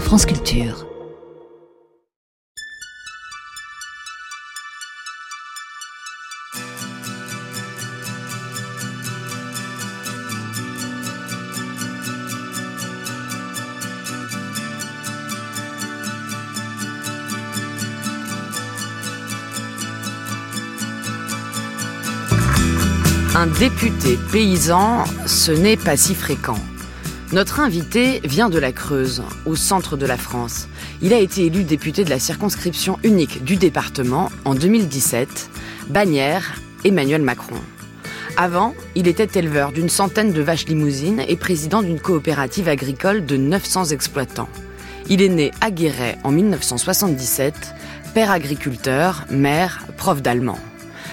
France Culture. Un député paysan, ce n'est pas si fréquent. Notre invité vient de la Creuse, au centre de la France. Il a été élu député de la circonscription unique du département en 2017, Bagnères, Emmanuel Macron. Avant, il était éleveur d'une centaine de vaches limousines et président d'une coopérative agricole de 900 exploitants. Il est né à Guéret en 1977, père agriculteur, mère, prof d'allemand.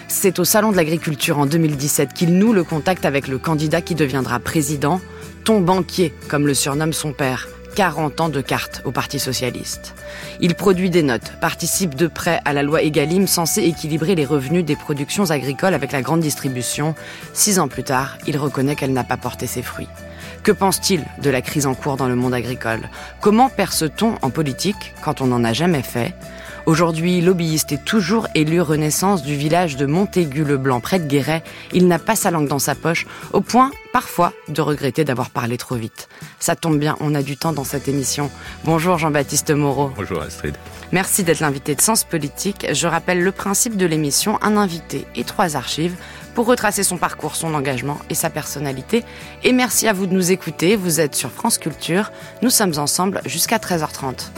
C'est au Salon de l'Agriculture en 2017 qu'il noue le contact avec le candidat qui deviendra président, ton banquier, comme le surnomme son père. 40 ans de carte au Parti Socialiste. Il produit des notes, participe de près à la loi Egalim censée équilibrer les revenus des productions agricoles avec la grande distribution. Six ans plus tard, il reconnaît qu'elle n'a pas porté ses fruits. Que pense-t-il de la crise en cours dans le monde agricole? Comment perce-t-on en politique quand on n'en a jamais fait? Aujourd'hui, lobbyiste et toujours élu Renaissance du village de Montaigu-le-Blanc, près de Guéret, il n'a pas sa langue dans sa poche, au point, parfois, de regretter d'avoir parlé trop vite. Ça tombe bien, on a du temps dans cette émission. Bonjour Jean-Baptiste Moreau. Bonjour Astrid. Merci d'être l'invité de Sens Politique. Je rappelle le principe de l'émission, un invité et trois archives pour retracer son parcours, son engagement et sa personnalité. Et merci à vous de nous écouter. Vous êtes sur France Culture. Nous sommes ensemble jusqu'à 13h30.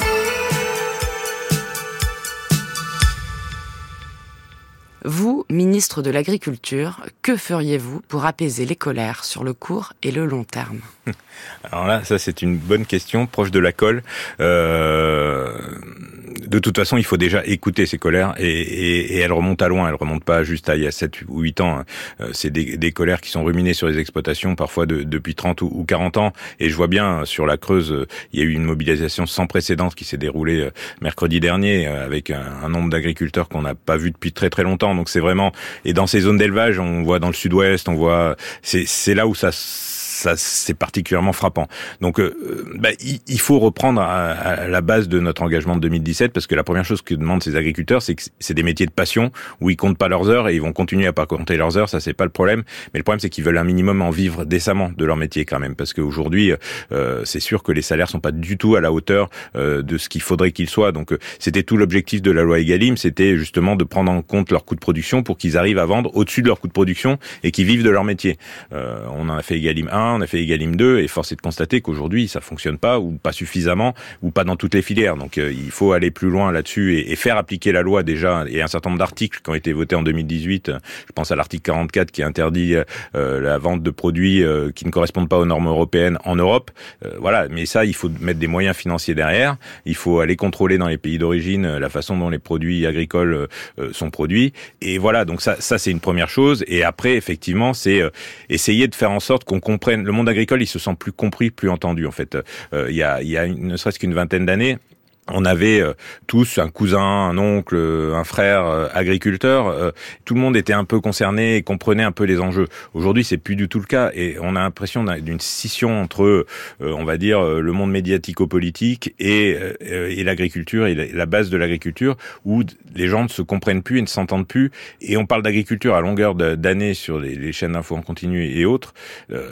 Vous, ministre de l'Agriculture, que feriez-vous pour apaiser les colères sur le court et le long terme? Alors là, ça c'est une bonne question, proche de la colle. Euh, de toute façon, il faut déjà écouter ces colères et, et, et elles remontent à loin. Elles remontent pas juste à il y a 7 ou 8 ans. Euh, c'est des, des, colères qui sont ruminées sur les exploitations, parfois de, depuis 30 ou, 40 ans. Et je vois bien sur la Creuse, euh, il y a eu une mobilisation sans précédent qui s'est déroulée euh, mercredi dernier avec un, un nombre d'agriculteurs qu'on n'a pas vu depuis très très longtemps. Donc c'est vraiment et dans ces zones d'élevage, on voit dans le sud-ouest, on voit c'est là où ça ça c'est particulièrement frappant. Donc euh, bah, il, faut reprendre à, la base de notre engagement de 2017 parce que la première chose que demandent ces agriculteurs, c'est que c'est des métiers de passion où ils comptent pas leurs heures et ils vont continuer à pas compter leurs heures. Ça c'est pas le problème, mais le problème c'est qu'ils veulent un minimum en vivre décemment de leur métier quand même parce qu'aujourd'hui euh, c'est sûr que les salaires sont pas du tout à la hauteur euh, de ce qu'il faudrait qu'ils soient. Donc euh, c'était tout l'objectif de la loi Egalim, c'était justement de prendre en compte leurs coûts de production pour qu'ils arrivent à vendre au-dessus de leurs coûts de production et qu'ils vivent de leur métier. Euh, on en a fait Egalim 1 on a fait Egalim 2, et force est de constater qu'aujourd'hui, ça fonctionne pas, ou pas suffisamment, ou pas dans toutes les filières. Donc euh, il faut aller plus loin là-dessus et, faire appliquer la loi déjà, et un certain nombre d'articles qui ont été votés en 2018, je pense à l'article 44 qui interdit euh, la vente de produits euh, qui ne correspondent pas aux normes européennes en Europe. voilà, mais ça, il faut mettre des moyens financiers derrière, il faut aller contrôler dans les pays d'origine la façon dont les produits agricoles sont produits, et voilà, donc ça, ça c'est une première chose, et après, effectivement, c'est essayer de faire en sorte qu'on comprenne le monde agricole, il se sent plus compris, plus entendu. En fait, euh, il y a, il y a ne serait-ce qu'une vingtaine d'années, on avait euh, tous un cousin, un oncle, un frère euh, agriculteur. Euh, tout le monde était un peu concerné et comprenait un peu les enjeux. Aujourd'hui, c'est plus du tout le cas et on a l'impression d'une scission entre, on va dire, le monde médiatico-politique et, et l'agriculture et la base de l'agriculture, où les gens ne se comprennent plus et ne s'entendent plus. Et on parle d'agriculture à longueur d'années sur les, les chaînes d'infos en continu et autres,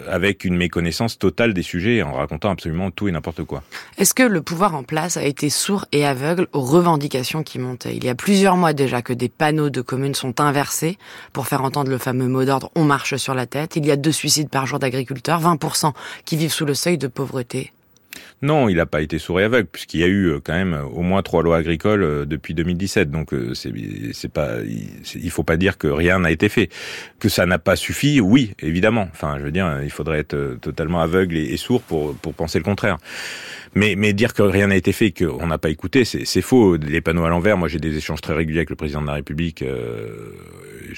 avec une méconnaissance totale des sujets en racontant absolument tout et n'importe quoi. Est-ce que le pouvoir en place a été sourd et aveugle aux revendications qui montaient. Il y a plusieurs mois déjà que des panneaux de communes sont inversés pour faire entendre le fameux mot d'ordre on marche sur la tête. Il y a deux suicides par jour d'agriculteurs, 20% qui vivent sous le seuil de pauvreté. Non, il n'a pas été sourd et aveugle, puisqu'il y a eu euh, quand même au moins trois lois agricoles euh, depuis 2017. Donc euh, c'est pas, il faut pas dire que rien n'a été fait, que ça n'a pas suffi. Oui, évidemment. Enfin, je veux dire, il faudrait être totalement aveugle et, sourd pour pour penser le contraire. Mais, mais dire que rien n'a été fait, qu'on n'a pas écouté, c'est faux. Les panneaux à l'envers, moi j'ai des échanges très réguliers avec le président de la République. Euh,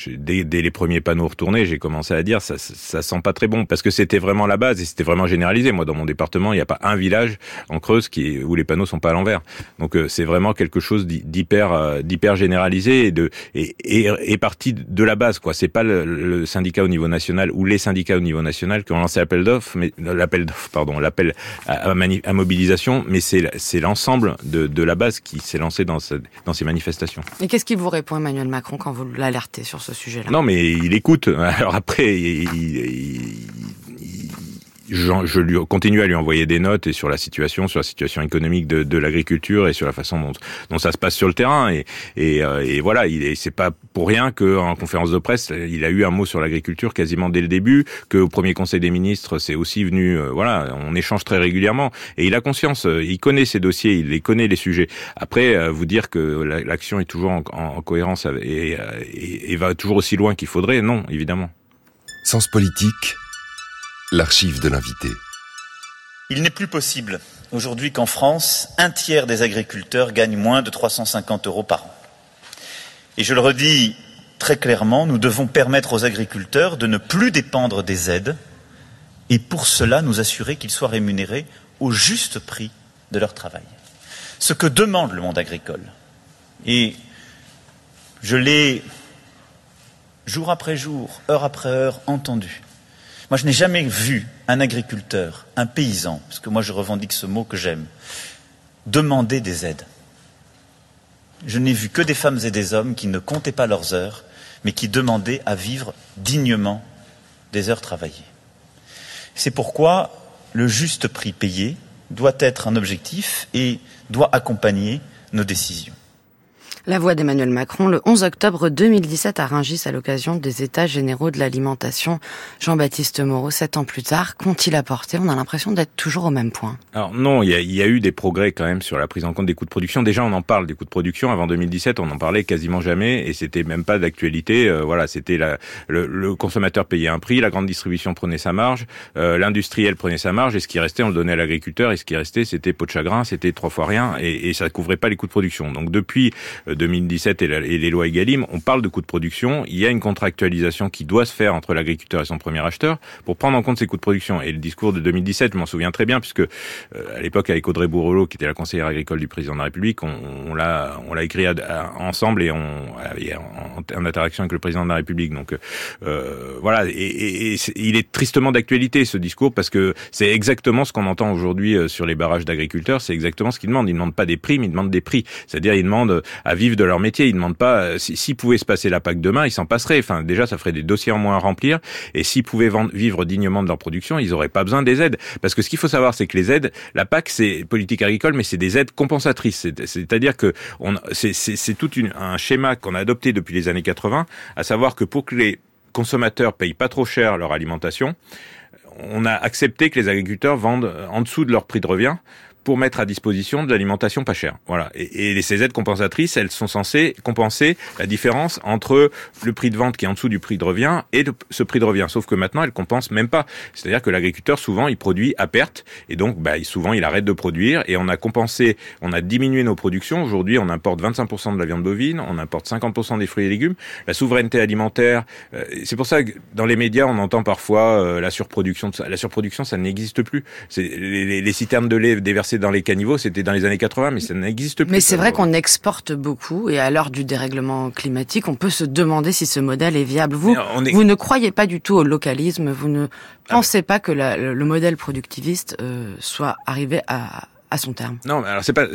dès, dès, les premiers panneaux retournés, j'ai commencé à dire ça, ça sent pas très bon parce que c'était vraiment la base et c'était vraiment généralisé. Moi, dans mon département, il n'y a pas un village en Creuse qui où les panneaux sont pas à l'envers. Donc euh, c'est vraiment quelque chose d'hyper euh, d'hyper généralisé et de et, et, parti de la base quoi. C'est pas le, syndicat au niveau national ou les syndicats au niveau national qui ont lancé l'appel d'offres, mais l'appel d'offres pardon, l'appel à, à, mobilisation, mais c'est c'est l'ensemble de, de la base qui s'est lancé dans dans ces manifestations. Et qu'est-ce qu'il vous répond Emmanuel Macron quand vous l'alertez sur ce sujet-là? Non mais il écoute. Alors après il, il, je, lui continue à lui envoyer des notes et sur la situation, sur la situation économique de, l'agriculture et sur la façon dont, ça se passe sur le terrain. Et, euh, voilà, il c'est pas pour rien qu'en conférence de presse, il a eu un mot sur l'agriculture quasiment dès le début, qu'au premier Conseil des ministres, c'est aussi venu. Euh, voilà, on échange très régulièrement et il a conscience, euh, il connaît ses dossiers, il les connaît les sujets. Après, vous dire que l'action est toujours en, en cohérence et, et va toujours aussi loin qu'il faudrait, non, évidemment. Sens politique L'archive de l'invité. Il n'est plus possible aujourd'hui qu'en France, un tiers des agriculteurs gagnent moins de 350 euros par an. Et je le redis très clairement, nous devons permettre aux agriculteurs de ne plus dépendre des aides et pour cela nous assurer qu'ils soient rémunérés au juste prix de leur travail. Ce que demande le monde agricole. Et je l'ai jour après jour, heure après heure entendu. Moi, je n'ai jamais vu un agriculteur, un paysan, parce que moi je revendique ce mot que j'aime, demander des aides. Je n'ai vu que des femmes et des hommes qui ne comptaient pas leurs heures, mais qui demandaient à vivre dignement des heures travaillées. C'est pourquoi le juste prix payé doit être un objectif et doit accompagner nos décisions. La voix d'Emmanuel Macron le 11 octobre 2017 à Rungis à l'occasion des États généraux de l'alimentation. Jean-Baptiste Moreau, sept ans plus tard, qu'ont-ils apporté? On a l'impression d'être toujours au même point. Alors non, il y, a, eu des progrès quand même sur la prise en compte des coûts de production. Déjà, on en parle des coûts de production. Avant 2017, on n'en parlait quasiment jamais et c'était même pas d'actualité. Euh, voilà, c'était le, consommateur payait un prix, la grande distribution prenait sa marge, euh, l'industriel prenait sa marge et ce qui restait, on le donnait à l'agriculteur et ce qui restait, c'était pot de chagrin, c'était trois fois rien et, et ça couvrait pas les coûts de production. Donc depuis euh, 2017 et, les lois Egalim, on parle de coûts de production. Il y a une contractualisation qui doit se faire entre l'agriculteur et son premier acheteur pour prendre en compte ces coûts de production. Et le discours de 2017, je m'en souviens très bien, puisque euh, à l'époque avec Audrey Bourrelot, qui était la conseillère agricole du président de la République, on, on l'a on l'a écrit ensemble et on en, interaction avec le président de la République. Donc euh, voilà, et, et, et il est tristement d'actualité ce discours parce que c'est exactement ce qu'on entend aujourd'hui euh, sur les barrages d'agriculteurs. C'est exactement ce qu'ils demandent. Ils demandent pas des primes, ils demandent des prix. C'est-à-dire ils demandent à vivre de leur métier. Ils demandent pas euh, s'ils pouvaient se passer la PAC demain, ils s'en passeraient. Enfin, déjà, ça ferait des dossiers en moins à remplir. Et s'ils pouvaient vivre dignement de leur production, ils n'auraient pas besoin des aides. Parce que ce qu'il faut savoir, c'est que les aides, la PAC, c'est politique agricole, mais c'est des aides compensatrices. C'est-à-dire que c'est tout un schéma qu'on a adopté depuis les années 80, à savoir que pour que les consommateurs payent pas trop cher leur alimentation, on a accepté que les agriculteurs vendent en dessous de leur prix de revient pour mettre à disposition de l'alimentation pas chère. Voilà. Et, et, ces aides compensatrices, elles sont censées compenser la différence entre le prix de vente qui est en dessous du prix de revient et ce prix de revient. Sauf que maintenant, elles compensent même pas. C'est-à-dire que l'agriculteur, souvent, il produit à perte et donc, bah, souvent, il arrête de produire et on a compensé, on a diminué nos productions. Aujourd'hui, on importe 25% de la viande bovine, on importe 50% des fruits et légumes. La souveraineté alimentaire, euh, c'est pour ça que dans les médias, on entend parfois euh, la surproduction. La surproduction, ça n'existe plus. C'est les citernes de lait déversées dans les caniveaux, c'était dans les années 80, mais ça n'existe plus. Mais c'est vrai qu'on exporte beaucoup, et à l'heure du dérèglement climatique, on peut se demander si ce modèle est viable. Vous, vous ne croyez pas du tout au localisme, vous ne ah pensez pas que le modèle productiviste euh, soit arrivé à, à son terme. Non, alors c'est pas,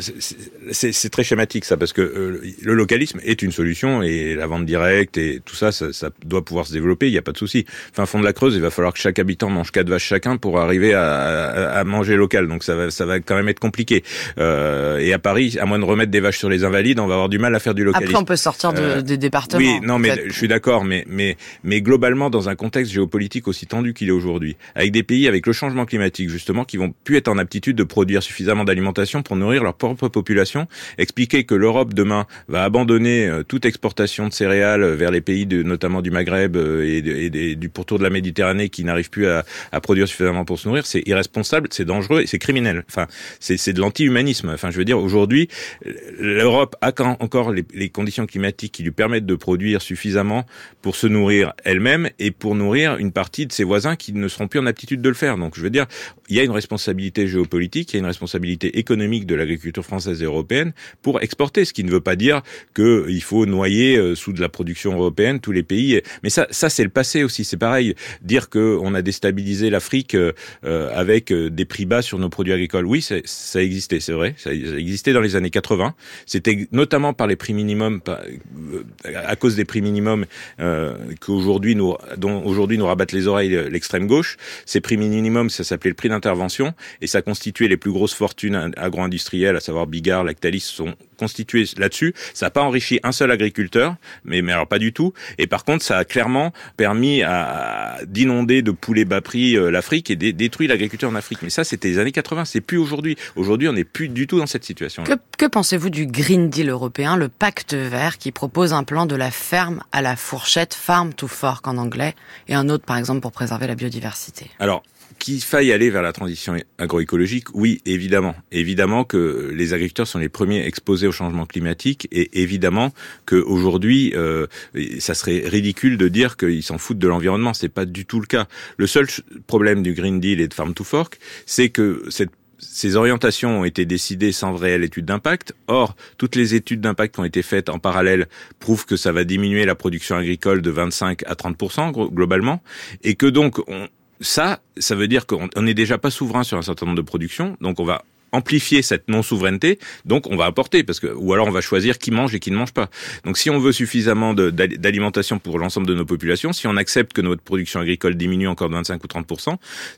c'est très schématique ça, parce que euh, le localisme est une solution et la vente directe et tout ça, ça, ça doit pouvoir se développer. Il n'y a pas de souci. Enfin, fond de la Creuse, il va falloir que chaque habitant mange quatre vaches chacun pour arriver à, à, manger local. Donc ça va, ça va quand même être compliqué. Euh, et à Paris, à moins de remettre des vaches sur les invalides, on va avoir du mal à faire du localisme. Après, on peut sortir de, euh, des départements. Oui, non, mais je suis d'accord, mais mais mais globalement, dans un contexte géopolitique aussi tendu qu'il est aujourd'hui, avec des pays avec le changement climatique justement qui vont plus être en aptitude de produire suffisamment d'alimentation pour nourrir leur propre population. Expliquer que l'Europe demain va abandonner toute exportation de céréales vers les pays de, notamment du Maghreb et, du pourtour de la Méditerranée qui n'arrivent plus à, à, produire suffisamment pour se nourrir, c'est irresponsable, c'est dangereux et c'est criminel. Enfin, c'est de l'anti-humanisme. Enfin, je veux dire, aujourd'hui, l'Europe a encore les, les conditions climatiques qui lui permettent de produire suffisamment pour se nourrir elle-même et pour nourrir une partie de ses voisins qui ne seront plus en aptitude de le faire. Donc, je veux dire, il y a une responsabilité géopolitique, il y a une responsabilité économique de l'agriculture française et européenne pour exporter, ce qui ne veut pas dire qu'il faut noyer euh, sous de la production européenne tous les pays. Mais ça, ça c'est le passé aussi. C'est pareil, dire qu'on a déstabilisé l'Afrique euh, avec euh, des prix bas sur nos produits agricoles. Oui, ça existait, c'est vrai. Ça existait dans les années 80. C'était notamment par les prix minimums, à cause des prix minimums euh, qu'aujourd'hui nous, dont aujourd'hui nous rabattent les oreilles l'extrême gauche. Ces prix minimums, ça s'appelait le prix d'intervention et ça constituait les plus grosses fortunes agro-industrielles, à savoir Bigard, Lactalis, sont constituées là-dessus. Ça n'a pas enrichi un seul agriculteur, mais, mais alors pas du tout. Et par contre, ça a clairement permis à, d'inonder de poulets bas prix euh, l'Afrique et détruit l'agriculture en Afrique. Mais ça, c'était les années 80. C'est plus aujourd'hui. Aujourd'hui, on n'est plus du tout dans cette situation. Que, que pensez-vous du Green Deal européen, le pacte vert qui propose un plan de la ferme à la fourchette, farm to fork en anglais, et un autre, par exemple, pour préserver la biodiversité? Alors, qu'il faille aller vers la transition agroécologique, oui, évidemment. Évidemment que les agriculteurs sont les premiers exposés au changement climatique et évidemment qu'aujourd'hui, euh, ça serait ridicule de dire qu'ils s'en foutent de l'environnement. C'est pas du tout le cas. Le seul problème du Green Deal et de Farm to Fork, c'est que ces orientations ont été décidées sans réelle étude d'impact. Or, toutes les études d'impact qui ont été faites en parallèle prouvent que ça va diminuer la production agricole de 25 à 30 globalement, et que donc on, ça, ça veut dire qu'on n'est déjà pas souverain sur un certain nombre de productions, donc on va amplifier cette non-souveraineté, donc on va apporter, parce que ou alors on va choisir qui mange et qui ne mange pas. Donc si on veut suffisamment d'alimentation pour l'ensemble de nos populations, si on accepte que notre production agricole diminue encore de 25 ou 30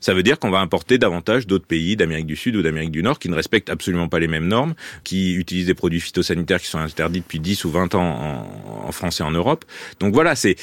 ça veut dire qu'on va importer davantage d'autres pays d'Amérique du Sud ou d'Amérique du Nord qui ne respectent absolument pas les mêmes normes, qui utilisent des produits phytosanitaires qui sont interdits depuis 10 ou 20 ans en, France et en Europe. Donc voilà, c'est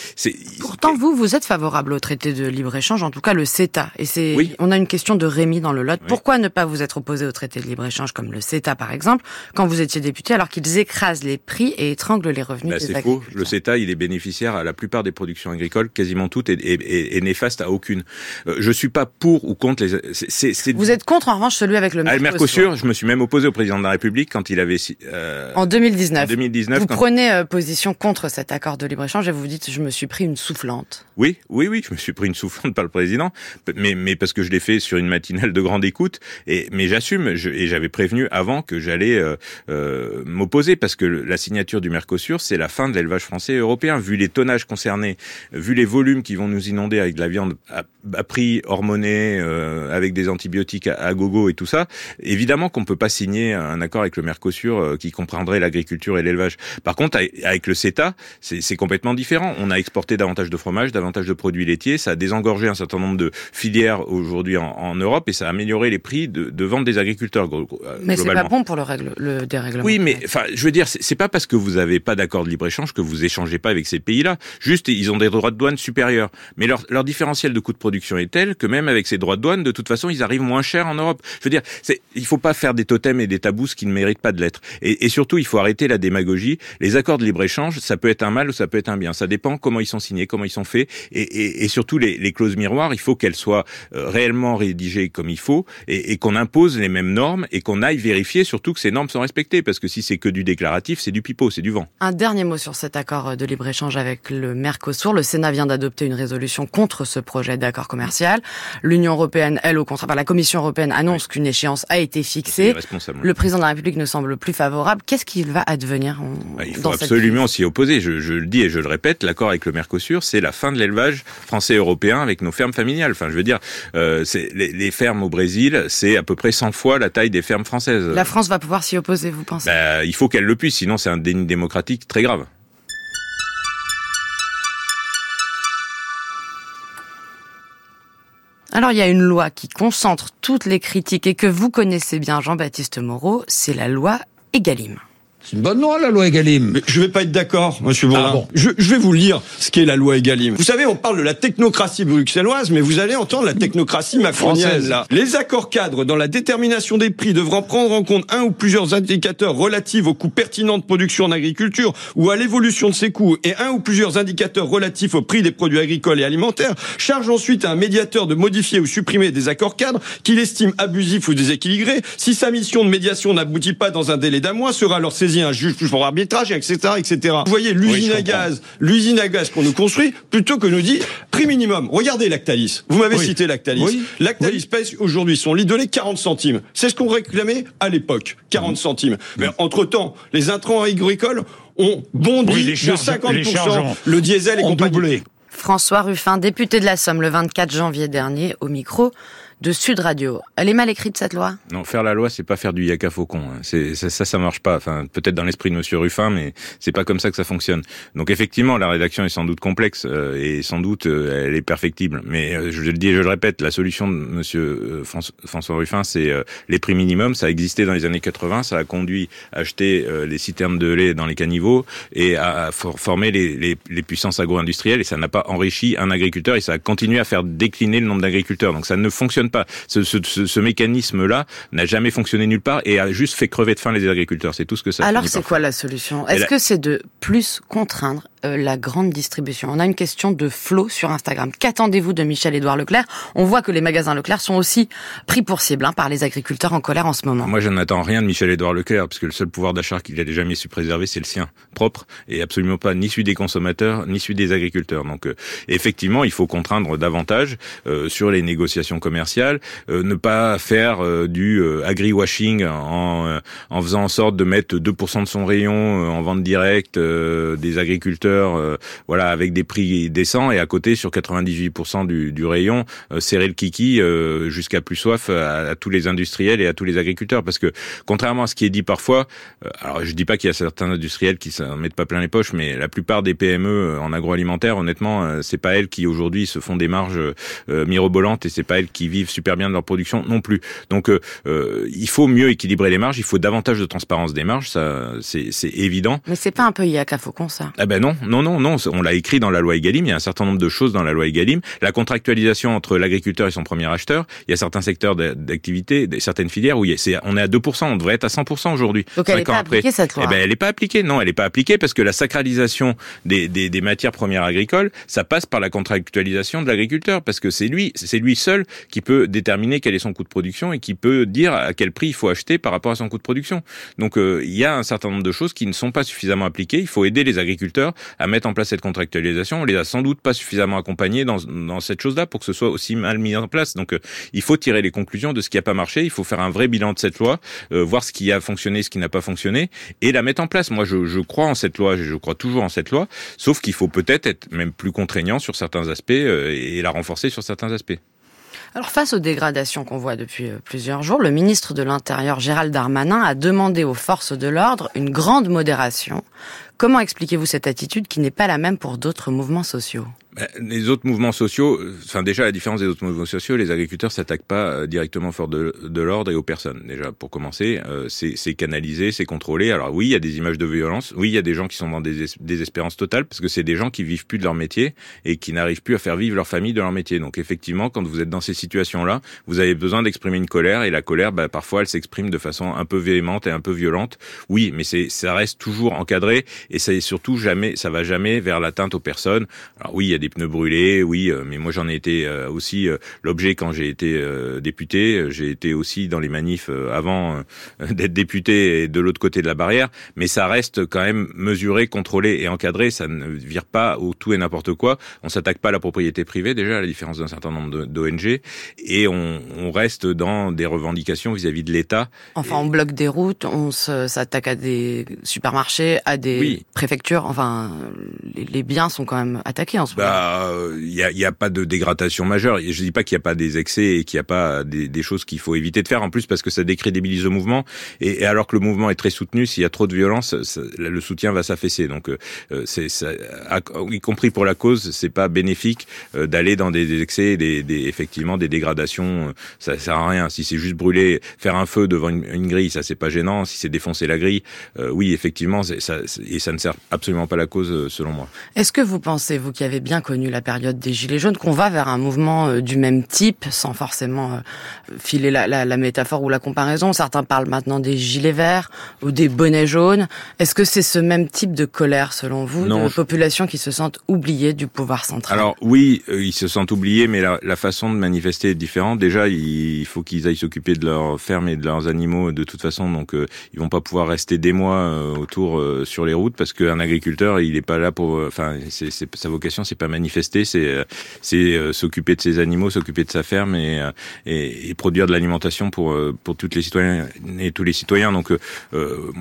Pourtant vous vous êtes favorable au traité de libre-échange, en tout cas le CETA et c'est oui. on a une question de Rémi dans le Lot. Pourquoi ne pas vous être opposé au traité libre-échange comme le CETA par exemple, quand vous étiez député, alors qu'ils écrasent les prix et étranglent les revenus bah, des agriculteurs. Faux. Le CETA, il est bénéficiaire à la plupart des productions agricoles, quasiment toutes, et, et, et néfaste à aucune. Euh, je suis pas pour ou contre les. c'est Vous êtes contre en revanche celui avec le Mercosur. Ah, le Mercosur, je me suis même opposé au président de la République quand il avait. Euh, en 2019. En 2019. Vous prenez euh, position contre cet accord de libre-échange et vous vous dites je me suis pris une soufflante. Oui, oui, oui, je me suis pris une soufflante par le président, mais mais parce que je l'ai fait sur une matinale de grande écoute. Et mais j'assume et j'avais prévenu avant que j'allais euh, euh, m'opposer parce que la signature du Mercosur, c'est la fin de l'élevage français et européen. Vu les tonnages concernés, vu les volumes qui vont nous inonder avec de la viande à, prix hormoné, euh, avec des antibiotiques à, gogo et tout ça, évidemment qu'on peut pas signer un accord avec le Mercosur qui comprendrait l'agriculture et l'élevage. Par contre, avec le CETA, c'est complètement différent. On a exporté davantage de fromage, davantage de produits laitiers, ça a désengorgé un certain nombre de filières aujourd'hui en, Europe et ça a amélioré les prix de vente des agriculteurs. Mais c'est pas bon pour le, règle, le dérèglement. Oui, mais enfin, je veux dire, c'est pas parce que vous n'avez pas d'accord de libre échange que vous échangez pas avec ces pays-là. Juste, ils ont des droits de douane supérieurs, mais leur, leur différentiel de coût de production est tel que même avec ces droits de douane, de toute façon, ils arrivent moins cher en Europe. Je veux dire, il faut pas faire des totems et des tabous qui ne méritent pas de l'être. Et, et, surtout, il faut arrêter la démagogie. Les accords de libre échange, ça peut être un mal ou ça peut être un bien. Ça dépend comment ils sont signés, comment ils sont faits, et, et, et surtout les, les, clauses miroirs. Il faut qu'elles soient euh, réellement rédigées comme il faut, et, qu'on impose les mêmes normes et qu'on aille vérifier surtout que ces normes sont respectées, parce que si c'est que du déclaratif, c'est du pipeau, c'est du vent. Un dernier mot sur cet accord de libre-échange avec le Mercosur. Le Sénat vient d'adopter une résolution contre ce projet d'accord commercial. L'Union européenne, elle, au contraire, la Commission européenne annonce qu'une échéance a été fixée. Le président de la République ne semble plus favorable. Qu'est-ce qu'il va advenir bah, Il faut absolument s'y opposer. Je, je, le dis et je le répète, l'accord avec le Mercosur, c'est la fin de l'élevage français et européen avec nos fermes familiales. Enfin, je veux dire, euh, les, les fermes au Brésil, c'est à peu près 100 fois la taille des fermes françaises. La France va pouvoir s'y opposer, vous pensez? Bah, Il faut qu'elle le puisse, sinon c'est un déni démocratique très grave. Alors il y a une loi qui concentre toutes les critiques et que vous connaissez bien, Jean-Baptiste Moreau, c'est la loi Egalim. C'est une bonne loi, la loi Egalim. Mais je vais pas être d'accord, monsieur Bourdin. Ah bon. je, je vais vous lire ce qu'est la loi Egalim. Vous savez, on parle de la technocratie bruxelloise, mais vous allez entendre la technocratie macronienne, là. Les accords cadres dans la détermination des prix devront prendre en compte un ou plusieurs indicateurs relatifs aux coûts pertinents de production en agriculture ou à l'évolution de ces coûts et un ou plusieurs indicateurs relatifs au prix des produits agricoles et alimentaires, charge ensuite à un médiateur de modifier ou supprimer des accords cadres qu'il estime abusifs ou déséquilibrés. Si sa mission de médiation n'aboutit pas dans un délai d'un mois, sera alors saisi un juge pour arbitrage, etc., etc. Vous voyez, l'usine à gaz, l'usine à gaz qu'on nous construit, plutôt que nous dit prix minimum. Regardez Lactalis. Vous m'avez Oui. cité Lactalis. Oui. Lactalis pèse aujourd'hui son litre de lait 40 centimes. C'est ce qu'on réclamait à l'époque, Mmh. 40 centimes. Mais entre-temps, les intrants agricoles ont bondi Oui, les de charges- 50%. les charges ont- le diesel ont compagnie. doublé. François Ruffin, député de la Somme le 24 janvier dernier, au micro de Sud Radio. Elle est mal écrite cette loi? Non, faire la loi, c'est pas faire du yaka faucon. hein. C'est ça, ça, marche pas. Enfin, peut-être dans l'esprit de Monsieur Ruffin, mais c'est pas comme ça que ça fonctionne. Donc effectivement, la rédaction est sans doute complexe euh, et sans doute euh, elle est perfectible. Mais euh, je le dis et je le répète, la solution de Monsieur euh, François, Ruffin, c'est euh, les prix minimums. Ça a existé dans les années 80. Ça a conduit à acheter les citernes de lait dans les caniveaux et à, à for- former les, les, les puissances agro-industrielles. Et ça n'a pas enrichi un agriculteur et ça a continué à faire décliner le nombre d'agriculteurs. Donc ça ne fonctionne pas. Ce, ce, ce, ce mécanisme-là n'a jamais fonctionné nulle part et a juste fait crever de faim les agriculteurs. C'est tout ce que ça. Alors c'est quoi la solution? Est-ce que c'est de plus contraindre euh, la grande distribution On a une question de Flo sur Instagram. Qu'attendez-vous de Michel-Édouard Leclerc? On voit que les magasins Leclerc sont aussi pris pour cible hein, par les agriculteurs en colère en ce moment. Moi, je n'attends rien de Michel-Édouard Leclerc, parce que le seul pouvoir d'achat qu'il a jamais su préserver, c'est le sien, propre, et absolument pas ni celui des consommateurs, ni celui des agriculteurs. Donc, euh, effectivement, il faut contraindre davantage euh, sur les négociations commerciales, euh, ne pas faire euh, du agri-washing en, en faisant en sorte de mettre 2% de son rayon en vente directe des agriculteurs, euh, voilà, avec des prix décents, et à côté, sur 98% du, du rayon, euh, serrer le kiki euh, jusqu'à plus soif à, à tous les industriels et à tous les agriculteurs. Parce que contrairement à ce qui est dit parfois euh, alors je dis pas qu'il y a certains industriels qui s'en mettent pas plein les poches mais la plupart des PME euh, en agroalimentaire honnêtement euh, c'est pas elles qui aujourd'hui se font des marges euh, mirobolantes et c'est pas elles qui vivent super bien de leur production non plus. Donc il faut mieux équilibrer les marges il faut davantage de transparence des marges ça c'est évident. Mais c'est pas un peu Yaka Faucon ça ah ben non, non, non, non. On l'a écrit dans la loi Egalim. Il y a un certain nombre de choses dans la loi Egalim. La contractualisation entre l'agriculteur et son premier acheteur. Il y a certains secteurs d'a- d'activité, certaines filières où il y a- c'est, on est à 2%. On devrait être à 100% aujourd'hui. Donc elle n'est pas après. appliquée cette loi Eh ben, elle n'est pas appliquée. Non, elle n'est pas appliquée parce que la sacralisation des, des, des matières premières agricoles, ça passe par la contractualisation de l'agriculteur parce que c'est lui, c'est lui seul qui peut déterminer quel est son coût de production et qui peut dire à quel prix il faut acheter par rapport à son coût de production. Donc euh, il y a un certain nombre de choses qui ne sont pas suffisamment appliquées. Il faut aider les agriculteurs à mettre en place cette contractualisation. On les a sans doute pas suffisamment accompagnés dans, dans cette chose-là pour que ce soit aussi mal mis en place. Donc euh, il faut tirer les conclusions de ce qui n'a pas marché. Il faut faire un vrai bilan de cette loi, euh, voir ce qui a fonctionné, ce qui n'a pas fonctionné, et la mettre en place. Moi, je, je crois en cette loi, je, crois toujours en cette loi, sauf qu'il faut peut-être être même plus contraignant sur certains aspects euh, et la renforcer sur certains aspects. Alors face aux dégradations qu'on voit depuis euh, plusieurs jours, le ministre de l'Intérieur Gérald Darmanin a demandé aux forces de l'ordre une grande modération. Comment expliquez-vous cette attitude qui n'est pas la même pour d'autres mouvements sociaux? Les autres mouvements sociaux, euh, enfin déjà la différence des autres mouvements sociaux, les agriculteurs s'attaquent pas euh, directement forces de, l'ordre et aux personnes. Déjà pour commencer, euh, c'est c'est canalisé, c'est contrôlé. Alors oui, il y a des images de violence. Oui, il y a des gens qui sont dans des es- désespérance totale parce que c'est des gens qui vivent plus de leur métier et qui n'arrivent plus à faire vivre leur famille de leur métier. Donc effectivement, quand vous êtes dans ces situations-là, vous avez besoin d'exprimer une colère et la colère, bah, parfois, elle s'exprime de façon un peu véhémente et un peu violente. Oui, mais c'est ça reste toujours encadré et ça est surtout jamais, ça va jamais vers l'atteinte aux personnes. Alors oui, il y a des pneus brûlés, oui, euh, mais moi j'en ai été euh, aussi euh, l'objet quand j'ai été euh, député. J'ai été aussi dans les manifs euh, avant euh, d'être député et de l'autre côté de la barrière, mais ça reste quand même mesuré, contrôlé et encadré. Ça ne vire pas au tout et n'importe quoi. On s'attaque pas à la propriété privée déjà, à la différence d'un certain nombre d'ONG, et on, on reste dans des revendications vis-à-vis de l'État. Enfin, on bloque des routes, on s'attaque à des supermarchés, à des Oui. préfectures. Enfin, les, les biens sont quand même attaqués en ce moment. Bah, il y a, y a, pas de dégradation majeure. Je dis pas qu'il n'y a pas des excès et qu'il n'y a pas des, choses qu'il faut éviter de faire. En plus, parce que ça décrédibilise le mouvement. Et, alors que le mouvement est très soutenu, s'il y a trop de violence, le soutien va s'affaisser. Donc, euh, c'est, y compris pour la cause, c'est pas bénéfique euh, d'aller dans des, excès, des, des, effectivement des dégradations. Ça sert à rien. Si c'est juste brûler, faire un feu devant une, grille, ça c'est pas gênant. Si c'est défoncer la grille, euh, oui, effectivement, ça, et ça ne sert absolument pas la cause, selon moi. Est-ce que vous pensez, vous qui avez bien connu la période des Gilets jaunes, qu'on va vers un mouvement du même type, sans forcément filer la, la, la métaphore ou la comparaison Certains parlent maintenant des Gilets verts ou des bonnets jaunes. Est-ce que c'est ce même type de colère, selon vous, de populations qui se sentent oubliées du pouvoir central? Alors oui, euh, ils se sentent oubliés, mais la, la, façon de manifester est différente. Déjà, il faut qu'ils aillent s'occuper de leurs fermes et de leurs animaux de toute façon, donc euh, ils vont pas pouvoir rester des mois euh, autour sur les routes parce qu'un agriculteur, il est pas là pour, enfin, sa vocation, c'est pas manifester, c'est c'est s'occuper de ses animaux, s'occuper de sa ferme et, et, et produire de l'alimentation pour pour toutes les citoyens et tous les citoyens. Donc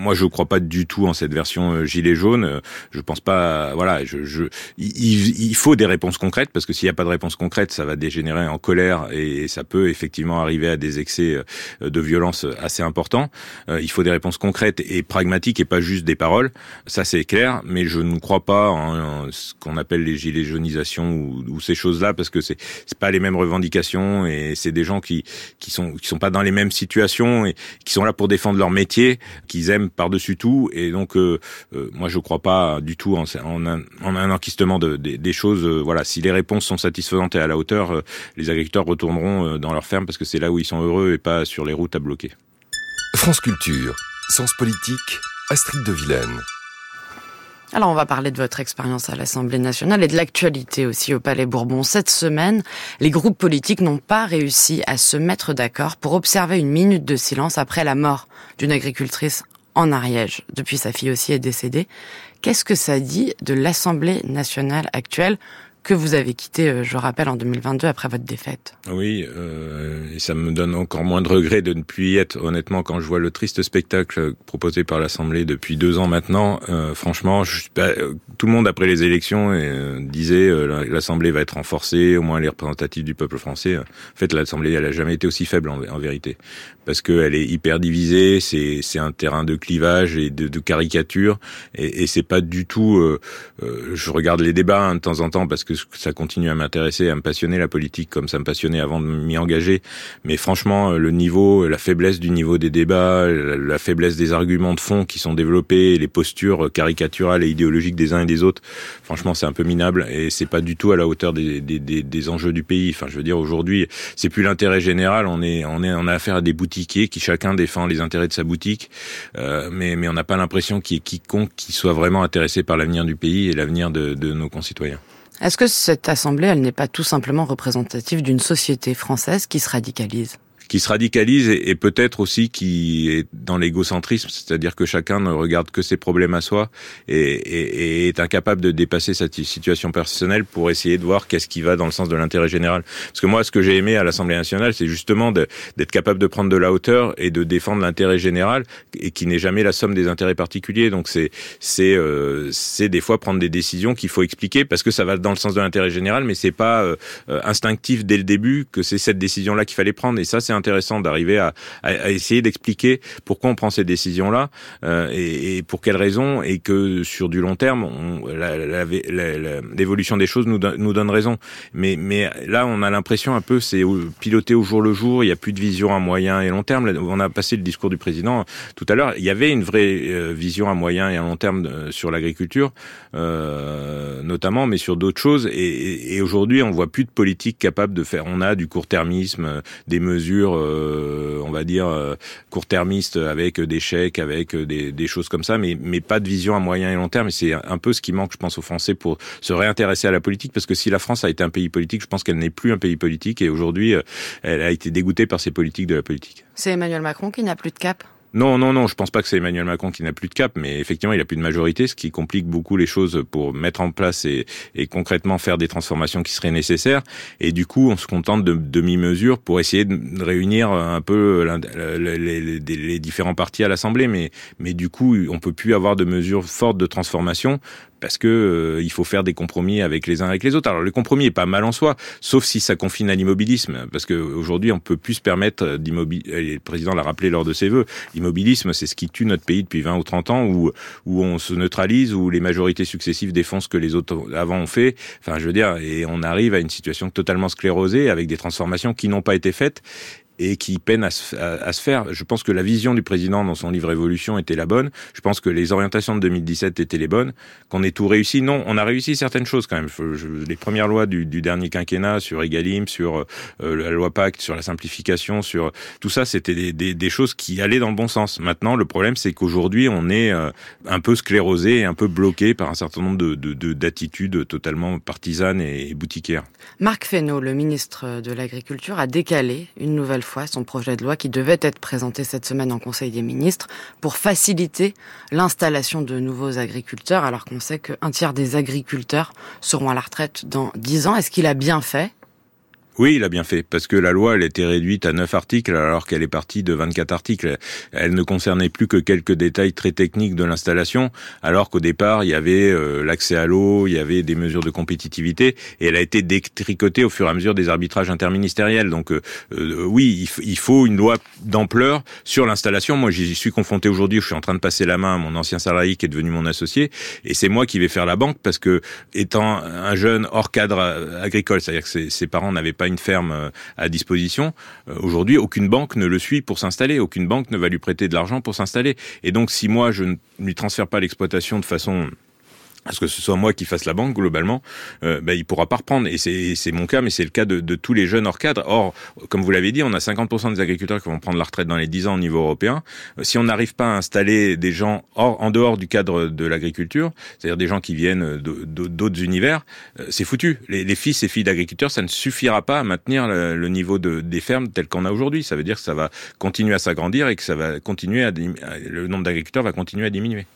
moi, je crois pas du tout en cette version gilet jaune. Je pense pas, voilà, je, je il, il faut des réponses concrètes parce que s'il n'y a pas de réponse concrète, ça va dégénérer en colère et ça peut effectivement arriver à des excès euh, de violence assez importants. Euh, il faut des réponses concrètes et pragmatiques et pas juste des paroles. Ça c'est clair, mais je ne crois pas en, ce qu'on appelle les gilets jaunisations ou, ou ces choses-là parce que c'est c'est pas les mêmes revendications et c'est des gens qui qui sont qui sont pas dans les mêmes situations et qui sont là pour défendre leur métier, qu'ils aiment par-dessus tout et donc euh, moi je crois pas du tout en, un, en un enquistement de, des choses. voilà, si les réponses sont satisfaisantes et à la hauteur, euh, les agriculteurs retourneront euh, dans leur ferme parce que c'est là où ils sont heureux et pas sur les routes à bloquer. France Culture, Sens Politique, Astrid de Vilaine. Alors on va parler de votre expérience à l'Assemblée nationale et de l'actualité aussi au Palais Bourbon. Cette semaine, les groupes politiques n'ont pas réussi à se mettre d'accord pour observer une minute de silence après la mort d'une agricultrice en Ariège. Depuis, sa fille aussi est décédée. Qu'est-ce que ça dit de l'Assemblée nationale actuelle? Que vous avez quitté, euh, je rappelle, en 2022 après votre défaite. Oui, euh, et ça me donne encore moins de regret de ne plus y être. Honnêtement, quand je vois le triste spectacle proposé par l'Assemblée depuis deux ans maintenant, euh, franchement, je, euh, tout le monde après les élections euh, disait l'Assemblée va être renforcée, au moins les représentatifs du peuple français. En fait, l'Assemblée, elle a jamais été aussi faible en vérité, parce qu'elle est hyper divisée. C'est c'est un terrain de clivage et de, de caricature, et, et c'est pas du tout. je regarde les débats hein, de temps en temps parce que ça continue à m'intéresser, à me passionner la politique comme ça me passionnait avant de m'y engager. Mais franchement, le niveau, la faiblesse du niveau des débats, la faiblesse des arguments de fond qui sont développés, les postures caricaturales et idéologiques des uns et des autres, franchement, c'est un peu minable et c'est pas du tout à la hauteur des, des, des, des enjeux du pays. Enfin, je veux dire, aujourd'hui, c'est plus l'intérêt général. On est, on est, on a affaire à des qui chacun défend les intérêts de sa boutique, euh, mais, mais on n'a pas l'impression qu'il y ait quiconque qui soit vraiment intéressé par l'avenir du pays et l'avenir de, de nos concitoyens. Est-ce que cette assemblée, elle n'est pas tout simplement représentative d'une société française qui se radicalise? Qui se radicalise et, peut-être aussi qui est dans l'égocentrisme, c'est-à-dire que chacun ne regarde que ses problèmes à soi et, est incapable de dépasser sa situation personnelle pour essayer de voir qu'est-ce qui va dans le sens de l'intérêt général. Parce que moi, ce que j'ai aimé à l'Assemblée nationale, c'est justement d'être capable de prendre de la hauteur et de défendre l'intérêt général et qui n'est jamais la somme des intérêts particuliers. Donc c'est c'est euh, c'est des fois prendre des décisions qu'il faut expliquer parce que ça va dans le sens de l'intérêt général, mais c'est pas euh, instinctif dès le début que c'est cette décision-là qu'il fallait prendre. Et ça, c'est intéressant d'arriver à, à, essayer d'expliquer pourquoi on prend ces décisions-là euh, et, et, pour quelles raisons et que sur du long terme, l'évolution des choses nous, nous donne raison. Mais, mais là, on a l'impression un peu c'est piloté au jour le jour. Il n'y a plus de vision à moyen et long terme. On a passé le discours du président tout à l'heure. Il y avait une vraie euh, vision à moyen et à long terme euh, sur l'agriculture, euh, notamment, mais sur d'autres choses. Et, et aujourd'hui, on voit plus de politique capable de faire. On a du court-termisme, des mesures euh, on va dire, euh, court-termiste avec des chèques, avec des, des, choses comme ça, mais, mais pas de vision à moyen et long terme. Et c'est un peu ce qui manque, je pense, aux Français pour se réintéresser à la politique, parce que si la France a été un pays politique, je pense qu'elle n'est plus un pays politique, et aujourd'hui, euh, elle a été dégoûtée par ces politiques de la politique. C'est Emmanuel Macron qui n'a plus de cap non, non, non, je pense pas que c'est Emmanuel Macron qui n'a plus de cap, mais effectivement, il a plus de majorité, ce qui complique beaucoup les choses pour mettre en place et, concrètement faire des transformations qui seraient nécessaires. Et du coup, on se contente de demi-mesures pour essayer de réunir un peu les, les, les différents partis à l'Assemblée, mais, mais du coup, on peut plus avoir de mesures fortes de transformation parce que il faut faire des compromis avec les uns avec les autres. Alors le compromis est pas mal en soi, sauf si ça confine à l'immobilisme, parce que aujourd'hui on peut plus se permettre d'immobiliser. Le président l'a rappelé lors de ses vœux. L'immobilisme, c'est ce qui tue notre pays depuis 20 ou 30 ans, où où on se neutralise, où les majorités successives défoncent ce que les autres avant ont fait. Enfin, je veux dire, et on arrive à une situation totalement sclérosée avec des transformations qui n'ont pas été faites et qui peine à se, faire. Je pense que la vision du président dans son livre Évolution était la bonne. Je pense que les orientations de 2017 étaient les bonnes. Qu'on ait tout réussi, non, on a réussi certaines choses quand même. les premières lois du, dernier quinquennat sur Egalim, sur euh, la loi Pacte, sur la simplification, sur tout ça, c'était des, choses qui allaient dans le bon sens. Maintenant, le problème, c'est qu'aujourd'hui, on est euh, un peu sclérosé et un peu bloqué par un certain nombre de, d'attitudes totalement partisanes et, et boutiquières. Marc Fesneau, le ministre de l'Agriculture, a décalé une nouvelle fois son projet de loi qui devait être présenté cette semaine en Conseil des ministres pour faciliter l'installation de nouveaux agriculteurs alors qu'on sait qu'un tiers des agriculteurs seront à la retraite dans 10 ans. Est-ce qu'il a bien fait oui, il a bien fait, parce que la loi, elle était réduite à 9 articles, alors qu'elle est partie de 24 articles. Elle ne concernait plus que quelques détails très techniques de l'installation, alors qu'au départ, il y avait euh, l'accès à l'eau, il y avait des mesures de compétitivité, et elle a été détricotée au fur et à mesure des arbitrages interministériels. Donc euh, euh, oui, il, faut une loi d'ampleur sur l'installation. Moi, j'y suis confronté aujourd'hui, je suis en train de passer la main à mon ancien salarié qui est devenu mon associé, et c'est moi qui vais faire la banque, parce que étant un jeune hors cadre agricole, c'est-à-dire que ses, ses parents n'avaient pas une ferme euh, à disposition. Euh, aujourd'hui, aucune banque ne le suit pour s'installer. Aucune banque ne va lui prêter de l'argent pour s'installer. Et donc, si moi, je ne lui transfère pas l'exploitation de façon parce que ce soit moi qui fasse la banque globalement, euh, ben, il pourra pas reprendre. Et c'est mon cas, mais c'est le cas de, de, tous les jeunes hors cadre. Or, comme vous l'avez dit, on a 50% des agriculteurs qui vont prendre la retraite dans les 10 ans au niveau européen. Euh, si on n'arrive pas à installer des gens hors, en dehors du cadre de l'agriculture, c'est-à-dire des gens qui viennent d'autres univers, euh, c'est foutu. Les, les, fils et filles d'agriculteurs, ça ne suffira pas à maintenir le, le niveau de, des fermes tel qu'on a aujourd'hui. Ça veut dire que ça va continuer à s'agrandir et que ça va continuer à le nombre d'agriculteurs va continuer à diminuer.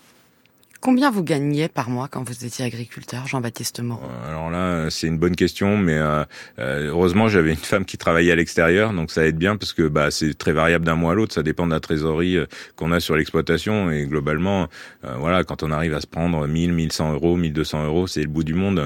Combien vous gagniez par mois quand vous étiez agriculteur, Jean-Baptiste Moreau? Euh, Alors là, c'est une bonne question, mais euh, euh, heureusement, j'avais une femme qui travaillait à l'extérieur, donc ça aide bien parce que bah, c'est très variable d'un mois à l'autre. Ça dépend de la trésorerie qu'on a sur l'exploitation et globalement, voilà, quand on arrive à se prendre 1000, 1100 euros, 1200 euros, c'est le bout du monde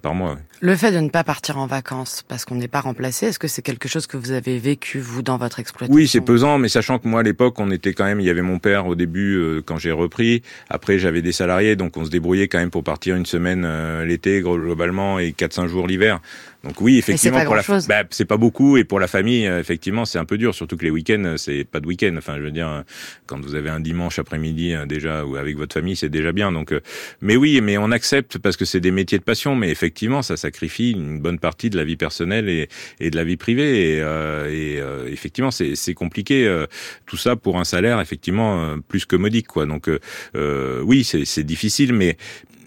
par mois. Le fait de ne pas partir en vacances parce qu'on n'est pas remplacé, est-ce que c'est quelque chose que vous avez vécu vous dans votre exploitation Oui, c'est pesant, mais sachant que moi à l'époque, on était quand même, il y avait mon père au début quand j'ai repris. Après, j'avais des salariés, donc on se débrouillait quand même pour partir une semaine euh, l'été globalement et 4-5 jours l'hiver. Donc oui, effectivement, pour la, bah, c'est pas beaucoup et pour la famille, euh, effectivement, c'est un peu dur. Surtout que les week-ends, euh, c'est pas de week-end. Enfin, je veux dire, quand vous avez un dimanche après-midi déjà ou avec votre famille, c'est déjà bien. Donc, mais oui, mais on accepte parce que c'est des métiers de passion. Mais effectivement, ça sacrifie une bonne partie de la vie personnelle et, et de la vie privée. Et, et effectivement, c'est compliqué tout ça pour un salaire effectivement plus que modique, quoi. Donc oui, c'est difficile mais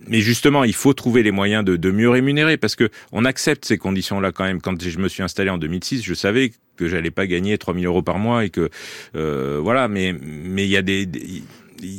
mais justement, il faut trouver les moyens de, de, mieux rémunérer parce que on accepte ces conditions-là quand même. Quand je me suis installé en 2006, je savais que j'allais pas gagner 3000 euros par mois et que euh, voilà. Mais mais il y a des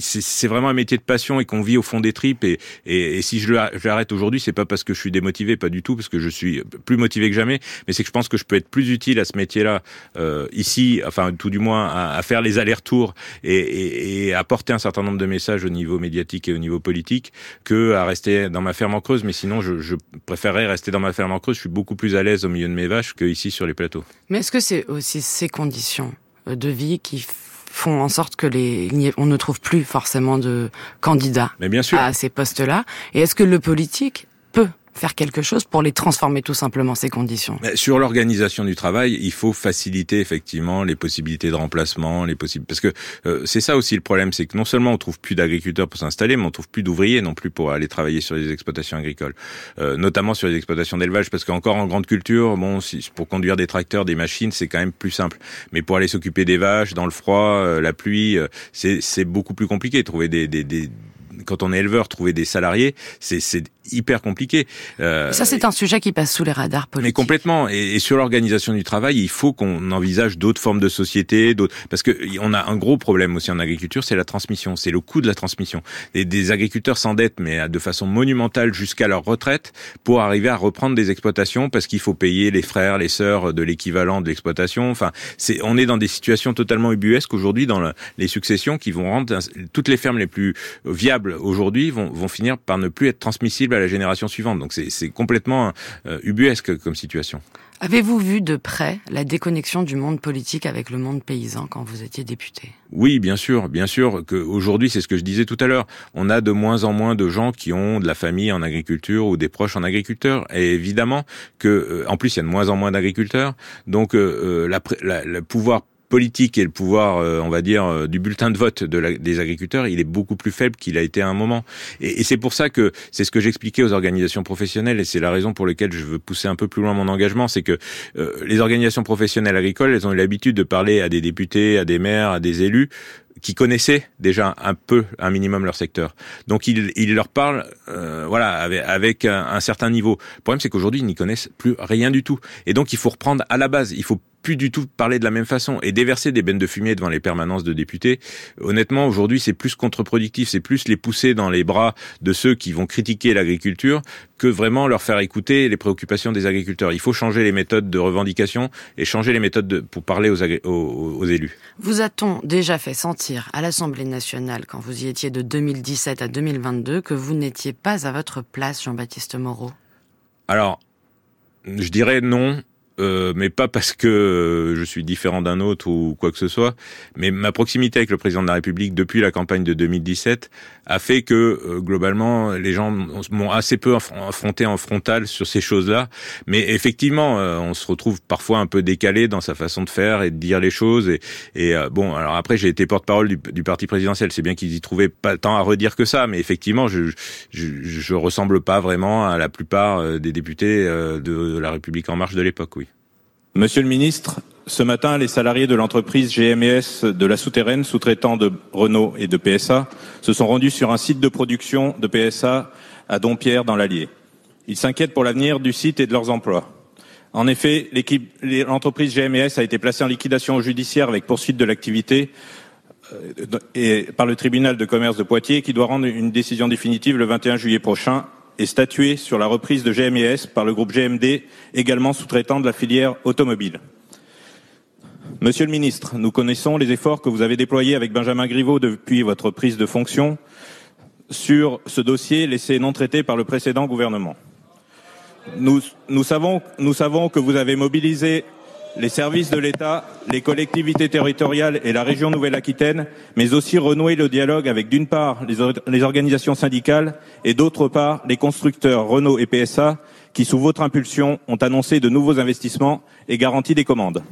c'est vraiment un métier de passion et qu'on vit au fond des tripes. Et, si je l'arrête aujourd'hui, c'est pas parce que je suis démotivé, pas du tout, parce que je suis plus motivé que jamais, mais c'est que je pense que je peux être plus utile à ce métier-là euh, ici, enfin tout du moins à, faire les allers-retours et, et, et apporter un certain nombre de messages au niveau médiatique et au niveau politique que à rester dans ma ferme en Creuse. Mais sinon, je, préférerais rester dans ma ferme en Creuse. Je suis beaucoup plus à l'aise au milieu de mes vaches que ici sur les plateaux. Mais est-ce que c'est aussi ces conditions de vie qui font en sorte que les on ne trouve plus forcément de candidats Mais bien sûr. à ces postes-là. Et est-ce que le politique peut faire quelque chose pour les transformer tout simplement ces conditions. Sur l'organisation du travail, il faut faciliter effectivement les possibilités de remplacement, les possibles parce que euh, c'est ça aussi le problème, c'est que non seulement on trouve plus d'agriculteurs pour s'installer, mais on trouve plus d'ouvriers non plus pour aller travailler sur les exploitations agricoles, euh, notamment sur les exploitations d'élevage, parce qu'encore en grande culture, bon, si, pour conduire des tracteurs, des machines, c'est quand même plus simple, mais pour aller s'occuper des vaches dans le froid, euh, la pluie, euh, c'est beaucoup plus compliqué. Trouver des, des, des quand on est éleveur, trouver des salariés, c'est hyper compliqué. Euh, ça, c'est un sujet qui passe sous les radars politiques. Mais complètement. Et, sur l'organisation du travail, il faut qu'on envisage d'autres formes de société, d'autres, parce que on a un gros problème aussi en agriculture, c'est la transmission, c'est le coût de la transmission. Et des agriculteurs s'endettent, mais de façon monumentale jusqu'à leur retraite pour arriver à reprendre des exploitations parce qu'il faut payer les frères, les sœurs de l'équivalent de l'exploitation. Enfin, c'est, on est dans des situations totalement ubuesques aujourd'hui dans les successions qui vont rendre toutes les fermes les plus viables aujourd'hui vont, vont finir par ne plus être transmissibles à la génération suivante. Donc c'est complètement euh, ubuesque comme situation. Avez-vous vu de près la déconnexion du monde politique avec le monde paysan quand vous étiez député? Oui, bien sûr, bien sûr. Que aujourd'hui, c'est ce que je disais tout à l'heure. On a de moins en moins de gens qui ont de la famille en agriculture ou des proches en agriculteur. Et évidemment que, euh, en plus, il y a de moins en moins d'agriculteurs. Donc, euh, la, le pouvoir politique et le pouvoir, euh, on va dire, euh, du bulletin de vote de des agriculteurs, il est beaucoup plus faible qu'il a été à un moment. Et, c'est pour ça que c'est ce que j'expliquais aux organisations professionnelles, et c'est la raison pour laquelle je veux pousser un peu plus loin mon engagement, c'est que euh, les organisations professionnelles agricoles, elles ont eu l'habitude de parler à des députés, à des maires, à des élus qui connaissaient déjà un peu, un minimum leur secteur. Donc ils, ils leur parlent, voilà, avec, avec un, un, certain niveau. Le problème, c'est qu'aujourd'hui, ils n'y connaissent plus rien du tout. Et donc, il faut reprendre à la base. Il faut plus du tout parler de la même façon et déverser des bennes de fumier devant les permanences de députés. Honnêtement, aujourd'hui, c'est plus contre-productif, c'est plus les pousser dans les bras de ceux qui vont critiquer l'agriculture que vraiment leur faire écouter les préoccupations des agriculteurs. Il faut changer les méthodes de revendication et changer les méthodes pour parler aux, aux élus. Vous a-t-on déjà fait sentir à l'Assemblée nationale, quand vous y étiez de 2017 à 2022, que vous n'étiez pas à votre place, Jean-Baptiste Moreau? Alors, je dirais non, euh, mais pas parce que euh, je suis différent d'un autre ou quoi que ce soit, mais ma proximité avec le président de la République depuis la campagne de 2017 a fait que euh, globalement les gens m'ont assez peu affronté en frontal sur ces choses-là. Mais effectivement, on se retrouve parfois un peu décalé dans sa façon de faire et de dire les choses. Et, et bon, alors après j'ai été porte-parole du, du, parti présidentiel. C'est bien qu'ils y trouvaient pas tant à redire que ça, mais effectivement, je, je, je ressemble pas vraiment à la plupart des députés de la République en marche de l'époque. Oui. Monsieur le ministre, ce matin, les salariés de l'entreprise GMS de la souterraine, sous-traitant de Renault et de PSA, se sont rendus sur un site de production de PSA à Dompierre dans l'Allier. Ils s'inquiètent pour l'avenir du site et de leurs emplois. En effet, l'entreprise GMS a été placée en liquidation judiciaire avec poursuite de l'activité euh, et par le tribunal de commerce de Poitiers qui doit rendre une décision définitive le 21 juillet prochain et statué sur la reprise de GMES par le groupe GMD, également sous-traitant de la filière automobile. Monsieur le ministre, nous connaissons les efforts que vous avez déployés avec Benjamin Griveaux depuis votre prise de fonction sur ce dossier laissé non traité par le précédent gouvernement. Nous savons que vous avez mobilisé les services de l'État, les collectivités territoriales et la région Nouvelle-Aquitaine, mais aussi renouer le dialogue avec d'une part les, organisations syndicales et d'autre part les constructeurs Renault et PSA qui, sous votre impulsion, ont annoncé de nouveaux investissements et garanti des commandes.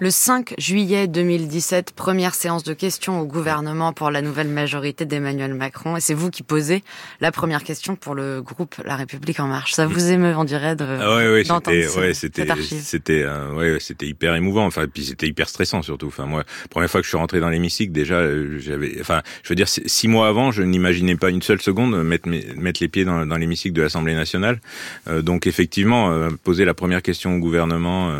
Le 5 juillet 2017, première séance de questions au gouvernement pour la nouvelle majorité d'Emmanuel Macron. Et c'est vous qui posez la première question pour le groupe La République En Marche. Ça vous émeut, on dirait, de ah ouais, ouais, c'était, ouais, c'était, c'était, euh, ouais, c'était hyper émouvant. Enfin, puis c'était hyper stressant surtout. Enfin, moi, première fois que je suis rentré dans l'hémicycle, déjà, euh, j'avais, enfin, je veux dire, six mois avant, je n'imaginais pas une seule seconde mettre, mettre les pieds dans, dans l'hémicycle de l'Assemblée nationale. Euh, donc, effectivement, euh, poser la première question au gouvernement.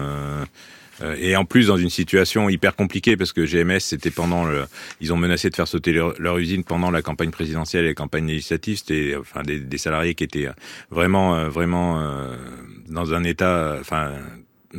Euh, et en plus dans une situation hyper compliquée parce que GMS c'était pendant le, ils ont menacé de faire sauter leur, usine pendant la campagne présidentielle et la campagne législative c'était enfin des, des, salariés qui étaient vraiment euh, vraiment euh, dans un état enfin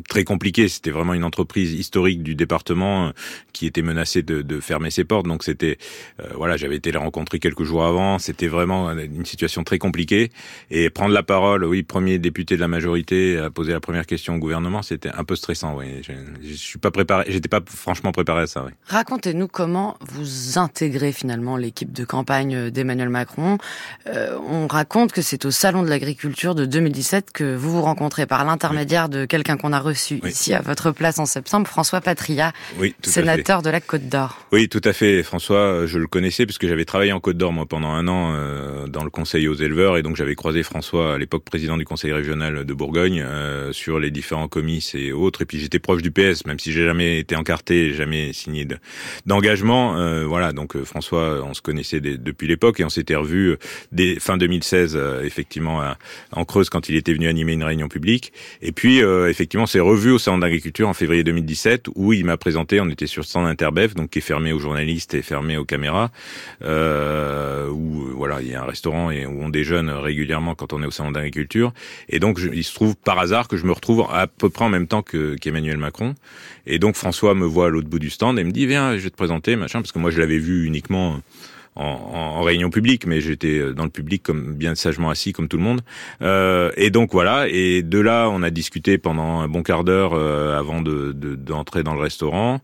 très compliqué. C'était vraiment une entreprise historique du département euh, qui était menacée de, fermer ses portes. Donc c'était, euh, voilà, j'avais été les rencontrer quelques jours avant. C'était vraiment une situation très compliquée. Et prendre la parole, oui, premier député de la majorité à poser la première question au gouvernement, c'était un peu stressant. Oui, je, je suis pas préparé. J'étais pas franchement préparé à ça. Oui. Racontez-nous comment vous intégrez finalement l'équipe de campagne d'Emmanuel Macron. Euh, on raconte que c'est au salon de l'agriculture de 2017 que vous vous rencontrez par l'intermédiaire de quelqu'un qu'on a a reçu ici à votre place en septembre François Patria, oui, sénateur de la Côte d'Or. Oui, tout à fait. François, je le connaissais puisque j'avais travaillé en Côte d'Or moi pendant un an euh, dans le conseil aux éleveurs et donc j'avais croisé François à l'époque président du conseil régional de Bourgogne euh, sur les différents comices et autres. Et puis j'étais proche du PS, même si j'ai jamais été encarté, jamais signé d'engagement. Euh, voilà, donc François, on se connaissait depuis l'époque et on s'était revu dès fin 2016, effectivement en Creuse quand il était venu animer une réunion publique. Et puis effectivement, c'est revu au salon d'agriculture en février 2017 où il m'a présenté. On était sur le stand Interbev, donc qui est fermé aux journalistes et fermé aux caméras. Euh, où voilà, il y a un restaurant et où on déjeune régulièrement quand on est au salon d'agriculture. Et donc, il se trouve par hasard que je me retrouve à peu près en même temps que qu'Emmanuel Macron. Et donc, François me voit à l'autre bout du stand et me dit viens, je vais te présenter, machin, parce que moi je l'avais vu uniquement en, en, réunion publique, mais j'étais dans le public comme bien sagement assis comme tout le monde. Euh, et donc voilà. Et de là, on a discuté pendant un bon quart d'heure euh, avant de d'entrer dans le restaurant.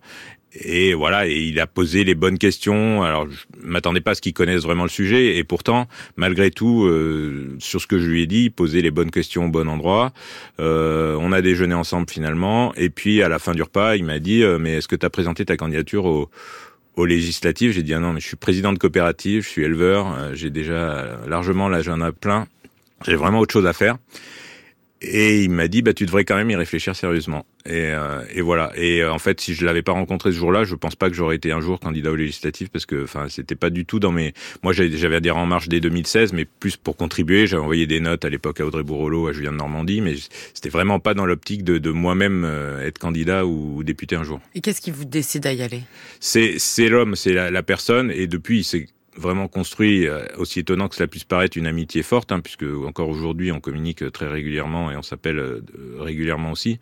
Et voilà, et il a posé les bonnes questions. Alors, je m'attendais pas à ce qu'il connaisse vraiment le sujet, et pourtant, malgré tout, euh, sur ce que je lui ai dit, poser les bonnes questions au bon endroit. Euh, on a déjeuné ensemble finalement, et puis à la fin du repas, il m'a dit euh, "Mais est-ce que tu as présenté ta candidature au aux législatives, j'ai dit ah non, mais je suis président de coopérative, je suis éleveur, euh, j'ai déjà largement l'agenda plein, j'ai vraiment autre chose à faire. Et il m'a dit, bah, tu devrais quand même y réfléchir sérieusement. Et, euh, et voilà. Et euh, en fait, si je l'avais pas rencontré ce jour-là, je pense pas que j'aurais été un jour candidat aux législatives parce que, enfin, c'était pas du tout dans mes. Moi, j'avais adhéré en marche dès 2016, mais plus pour contribuer. J'avais envoyé des notes à l'époque à Audrey Bourrelot, à Julien de Normandie, mais c'était vraiment pas dans l'optique de, de moi-même euh, être candidat ou, député un jour. Et qu'est-ce qui vous décide à y aller? C'est c'est l'homme, c'est la, la personne, et depuis, c'est vraiment construit, euh, aussi étonnant que cela puisse paraître, une amitié forte, hein, puisque encore aujourd'hui on communique très régulièrement et on s'appelle euh, régulièrement aussi.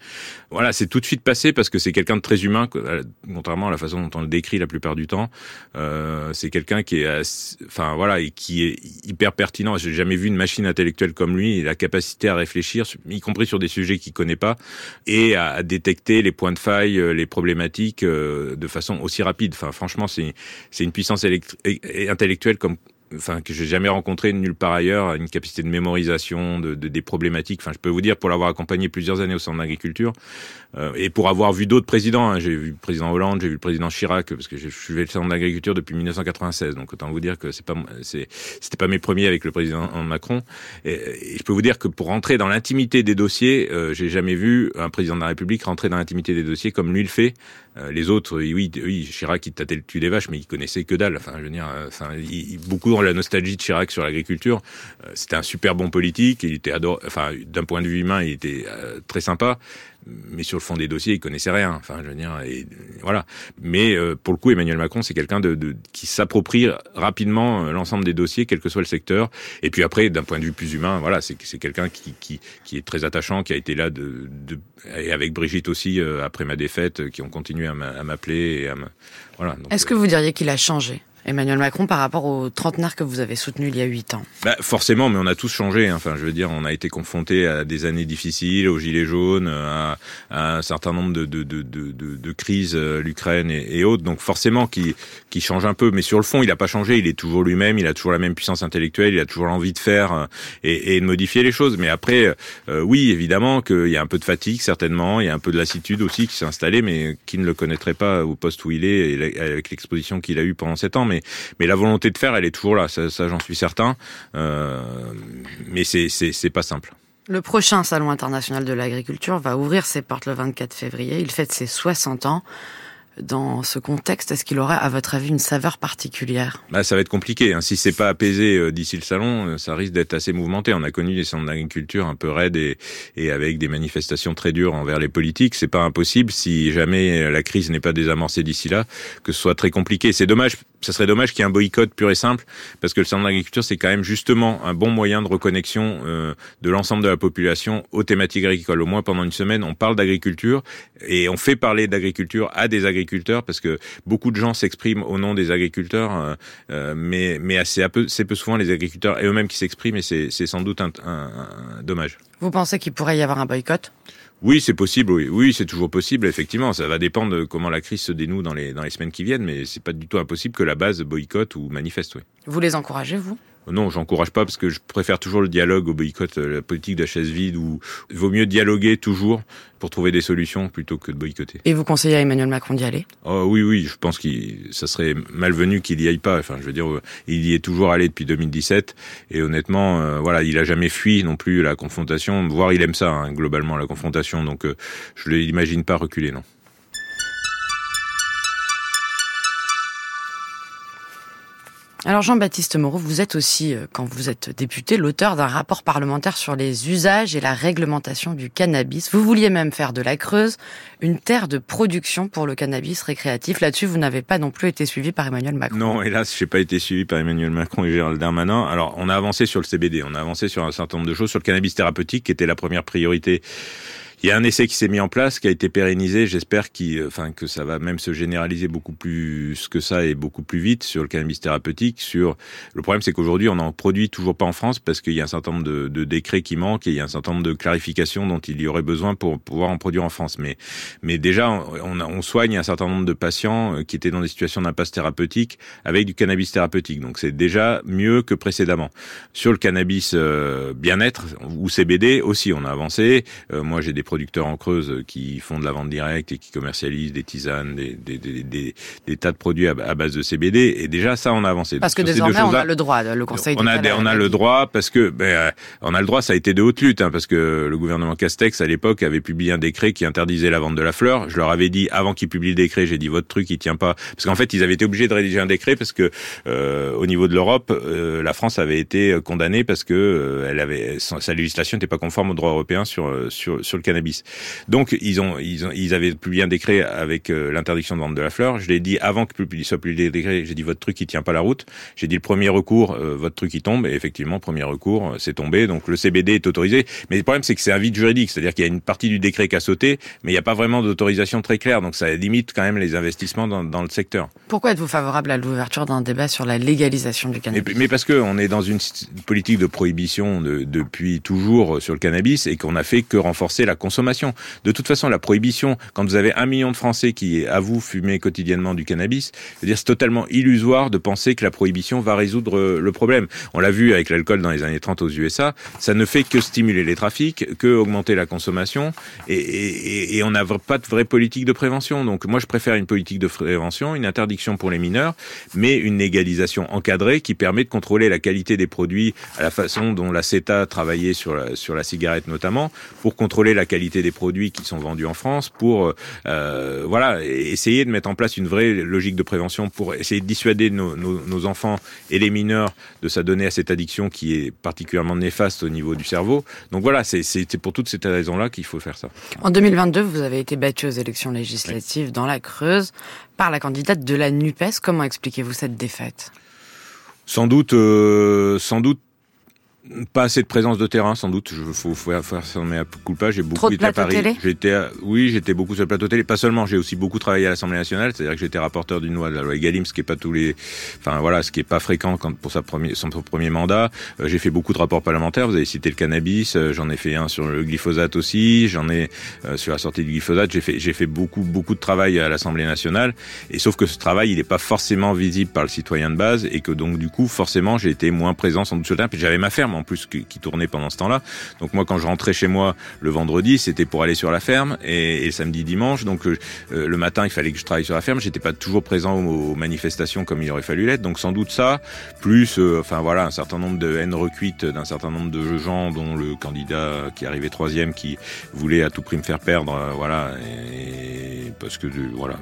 Voilà, c'est tout de suite passé parce que c'est quelqu'un de très humain, euh, contrairement à la façon dont on le décrit la plupart du temps. Euh, c'est quelqu'un qui est, enfin voilà, et qui est hyper pertinent. J'ai jamais vu une machine intellectuelle comme lui, la capacité à réfléchir, y compris sur des sujets qu'il connaît pas, et à, à, détecter les points de faille, les problématiques de façon aussi rapide. Enfin, franchement, c'est c'est une puissance intellectuelle intellectuel comme enfin que j'ai jamais rencontré nulle part ailleurs, une capacité de mémorisation de, de, des problématiques. Enfin, je peux vous dire pour l'avoir accompagné plusieurs années au centre d'agriculture euh, et pour avoir vu d'autres présidents. Hein, j'ai vu le président Hollande, j'ai vu le président Chirac parce que je suivi le centre d'agriculture depuis 1996. Donc autant vous dire que c'est pas c'était pas mes premiers avec le président Macron. Et, et, je peux vous dire que pour rentrer dans l'intimité des dossiers, euh, j'ai jamais vu un président de la République rentrer dans l'intimité des dossiers comme lui le fait. Euh, les autres, oui, oui, Chirac il tâtait le cul des vaches, mais il connaissait que dalle. Enfin, je veux dire, euh, enfin, il, beaucoup dans la nostalgie de Chirac sur l'agriculture. Euh, c'était un super bon politique. Il était adoré. Enfin, d'un point de vue humain, il était très sympa mais sur le fond des dossiers, il connaissait rien. Enfin, je veux dire, et voilà. Mais euh, pour le coup, Emmanuel Macron, c'est quelqu'un de, de, qui s'approprie rapidement euh, l'ensemble des dossiers, quel que soit le secteur. Et puis après, d'un point de vue plus humain, voilà, c'est quelqu'un qui, qui qui est très attachant, qui a été là de, de et avec Brigitte aussi euh, après ma défaite, qui ont continué à m'appeler voilà. Est-ce que vous diriez qu'il a changé? Emmanuel Macron par rapport aux trentenaires que vous avez soutenus il y a huit ans bah, Forcément, mais on a tous changé. Hein. Enfin, je veux dire, on a été confrontés à des années difficiles, aux gilets jaunes, à, un certain nombre de, de, de, de, de crises, euh, l'Ukraine et, autres. Donc forcément, qui, qui change un peu. Mais sur le fond, il n'a pas changé. Il est toujours lui-même. Il a toujours la même puissance intellectuelle. Il a toujours l'envie de faire euh, et, de modifier les choses. Mais après, euh, oui, évidemment qu'il y a un peu de fatigue, certainement. Il y a un peu de lassitude aussi qui s'est installée, mais qui ne le connaîtrait pas au poste où il est et avec l'exposition qu'il a eue pendant sept ans. Mais la volonté de faire, elle est toujours là. Ça, ça j'en suis certain. Euh, mais c'est, pas simple. Le prochain Salon international de l'agriculture va ouvrir ses portes le 24 février. Il fête ses 60 ans dans ce contexte, est-ce qu'il aurait, à votre avis, une saveur particulière? Bah, Ça va être compliqué. Hein. Si c'est pas apaisé euh, d'ici le salon, euh, ça risque d'être assez mouvementé. On a connu des centres d'agriculture un peu raides et, et, avec des manifestations très dures envers les politiques. C'est pas impossible, si jamais la crise n'est pas désamorcée d'ici là, que ce soit très compliqué. C'est dommage. Ça serait dommage qu'il y ait un boycott pur et simple, parce que le centre d'agriculture, c'est quand même justement un bon moyen de reconnexion euh, de l'ensemble de la population aux thématiques agricoles. Au moins pendant une semaine, on parle d'agriculture et on fait parler d'agriculture à des agriculteurs parce que beaucoup de gens s'expriment au nom des agriculteurs, euh, euh, mais mais assez peu, c'est peu souvent les agriculteurs et eux-mêmes qui s'expriment et c'est sans doute un, un, dommage. Vous pensez qu'il pourrait y avoir un boycott? Oui, c'est possible. Oui, oui c'est toujours possible. Effectivement, ça va dépendre de comment la crise se dénoue dans les dans les semaines qui viennent, mais c'est pas du tout impossible que la base boycotte ou manifeste. Vous les encouragez, vous? Non, j'encourage pas parce que je préfère toujours le dialogue au boycott, la politique de la chaise vide où il vaut mieux dialoguer toujours pour trouver des solutions plutôt que de boycotter. Et vous conseillez à Emmanuel Macron d'y aller? Oh, Oui, oui, je pense que ça serait malvenu qu'il y aille pas. Enfin, je veux dire, il y est toujours allé depuis 2017 et honnêtement, euh, voilà, il a jamais fui non plus la confrontation. Voire il aime ça hein, globalement la confrontation. Donc, euh, je l'imagine pas reculer, non. Alors Jean-Baptiste Moreau, vous êtes aussi, euh, quand vous êtes député, l'auteur d'un rapport parlementaire sur les usages et la réglementation du cannabis. Vous vouliez même faire de la Creuse une terre de production pour le cannabis récréatif. Là-dessus, vous n'avez pas non plus été suivi par Emmanuel Macron. Non, hélas, j'ai pas été suivi par Emmanuel Macron et Gérald Darmanin. Alors, on a avancé sur le CBD, on a avancé sur un certain nombre de choses, sur le cannabis thérapeutique, qui était la première priorité il y a un essai qui s'est mis en place, qui a été pérennisé. J'espère qu'il, enfin, que ça va même se généraliser beaucoup plus que ça et beaucoup plus vite sur le cannabis thérapeutique. Sur le problème, c'est qu'aujourd'hui, on n'en produit toujours pas en France parce qu'il y a un certain nombre de, décrets qui manquent et il y a un certain nombre de clarifications dont il y aurait besoin pour pouvoir en produire en France. Mais, mais déjà, on, on soigne un certain nombre de patients euh, qui étaient dans des situations d'impasse thérapeutique avec du cannabis thérapeutique. Donc, c'est déjà mieux que précédemment. Sur le cannabis euh, bien-être ou CBD aussi, on a avancé. Euh, moi, j'ai des producteurs en Creuse qui font de la vente directe et qui commercialisent des tisanes, des, des, des, des, tas de produits à, base de CBD. Et déjà, ça, on a avancé. Parce que désormais, on a le droit, le Conseil on a, on a le droit parce que ben, euh, on a le droit. Ça a été de haute lutte, hein, parce que le gouvernement Castex à l'époque avait publié un décret qui interdisait la vente de la fleur. Je leur avais dit avant qu'ils publient le décret, j'ai dit votre truc il tient pas, parce qu'en fait ils avaient été obligés de rédiger un décret parce que euh, au niveau de l'Europe, euh, la France avait été condamnée parce que euh, elle avait sa législation n'était pas conforme au droit européen sur sur sur le cannabis. Donc ils ont ils, ont, ils avaient publié un décret avec euh, l'interdiction de vente de la fleur. Je l'ai dit avant qu'il soit publié le décret. J'ai dit votre truc il tient pas la route. J'ai dit le premier recours, euh, votre truc il tombe. Et effectivement, premier recours, euh, c'est tombé. Donc le CBD est autorisé. Mais le problème c'est que c'est un vide juridique, c'est-à-dire qu'il y a une partie du décret qui a sauté, mais il n'y a pas vraiment d'autorisation très claire. Donc ça limite quand même les investissements dans, dans le secteur. Pourquoi êtes-vous favorable à l'ouverture d'un débat sur la légalisation du cannabis? Mais, parce que on est dans une politique de prohibition de, depuis toujours sur le cannabis et qu'on a fait que renforcer la De toute façon, la prohibition, quand vous avez un million de Français qui, vous, fumer quotidiennement du cannabis, c'est totalement illusoire de penser que la prohibition va résoudre euh, le problème. On l'a vu avec l'alcool dans les années 30 aux USA, ça ne fait que stimuler les trafics, que augmenter la consommation, et on n'a pas de vraie politique de prévention. Donc moi, je préfère une politique de prévention, une interdiction pour les mineurs, mais une légalisation encadrée qui permet de contrôler la qualité des produits à la façon dont la CETA travaillait sur la, sur la cigarette notamment, pour contrôler la qualité des produits qui sont vendus en France pour euh, voilà essayer de mettre en place une vraie logique de prévention pour essayer de dissuader nos, nos, nos enfants et les mineurs de s'adonner à cette addiction qui est particulièrement néfaste au niveau du cerveau. Donc voilà, c'est pour toutes ces raisons-là qu'il faut faire ça. En 2022, vous avez été battu aux élections législatives oui. dans la Creuse par la candidate de la NUPES. Comment expliquez-vous cette défaite? Sans doute, euh, sans doute pas assez de présence de terrain, sans doute. Il faut, faut faire ça mais culpa. J'ai beaucoup été à Paris. J'étais, oui, j'étais beaucoup sur le plateau télé. Pas seulement, j'ai aussi beaucoup travaillé à l'Assemblée nationale. C'est-à-dire que j'étais rapporteur d'une loi, de la loi Egalim, ce qui est pas tous les, enfin voilà, ce qui est pas fréquent quand pour sa premier, son premier mandat. Euh, j'ai fait beaucoup de rapports parlementaires. Vous avez cité le cannabis. Euh, j'en ai fait un sur le glyphosate aussi. J'en ai euh, sur la sortie du glyphosate. J'ai fait, j'ai fait beaucoup, beaucoup de travail à l'Assemblée nationale. Et sauf que ce travail, il n'est pas forcément visible par le citoyen de base, et que donc du coup, forcément, j'ai été moins présent sans doute sur le terrain. Puis j'avais ma ferme en plus qui, tournait pendant ce temps-là. Donc moi, quand je rentrais chez moi le vendredi, c'était pour aller sur la ferme et, samedi, dimanche. Donc euh, le matin, il fallait que je travaille sur la ferme. J'étais pas toujours présent aux, aux, manifestations comme il aurait fallu l'être. Donc sans doute ça, plus, euh, enfin voilà, un certain nombre de haines recuites d'un certain nombre de gens, dont le candidat qui arrivait troisième, qui voulait à tout prix me faire perdre, euh, voilà, et, parce que voilà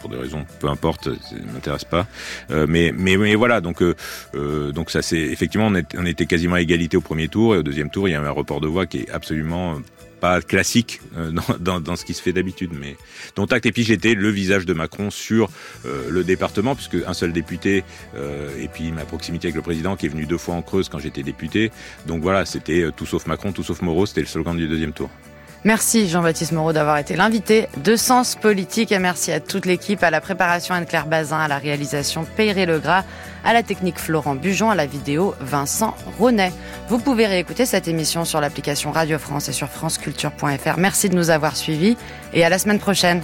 pour des raisons peu importe, ça m'intéresse pas. Euh, mais, mais, voilà, donc euh, euh, donc ça c'est effectivement on, était quasiment à égalité au premier tour et au deuxième tour il y a un report de voix qui est absolument pas classique euh, dans, dans, dans, ce qui se fait d'habitude, mais dont acte. Et puis j'étais le visage de Macron sur euh, le département, puisque un seul député, euh, et puis ma proximité avec le président qui est venu deux fois en Creuse quand j'étais député. Donc voilà, c'était tout sauf Macron, tout sauf Moreau, c'était le slogan du deuxième tour. Merci Jean-Baptiste Moreau d'avoir été l'invité de Sens Politique et merci à toute l'équipe, à la préparation Anne-Claire Bazin, à la réalisation Péré Legras, à la technique Florent Bujon, à la vidéo Vincent Ronet. Vous pouvez réécouter cette émission sur l'application Radio France et sur franceculture.fr. Merci de nous avoir suivis et à la semaine prochaine.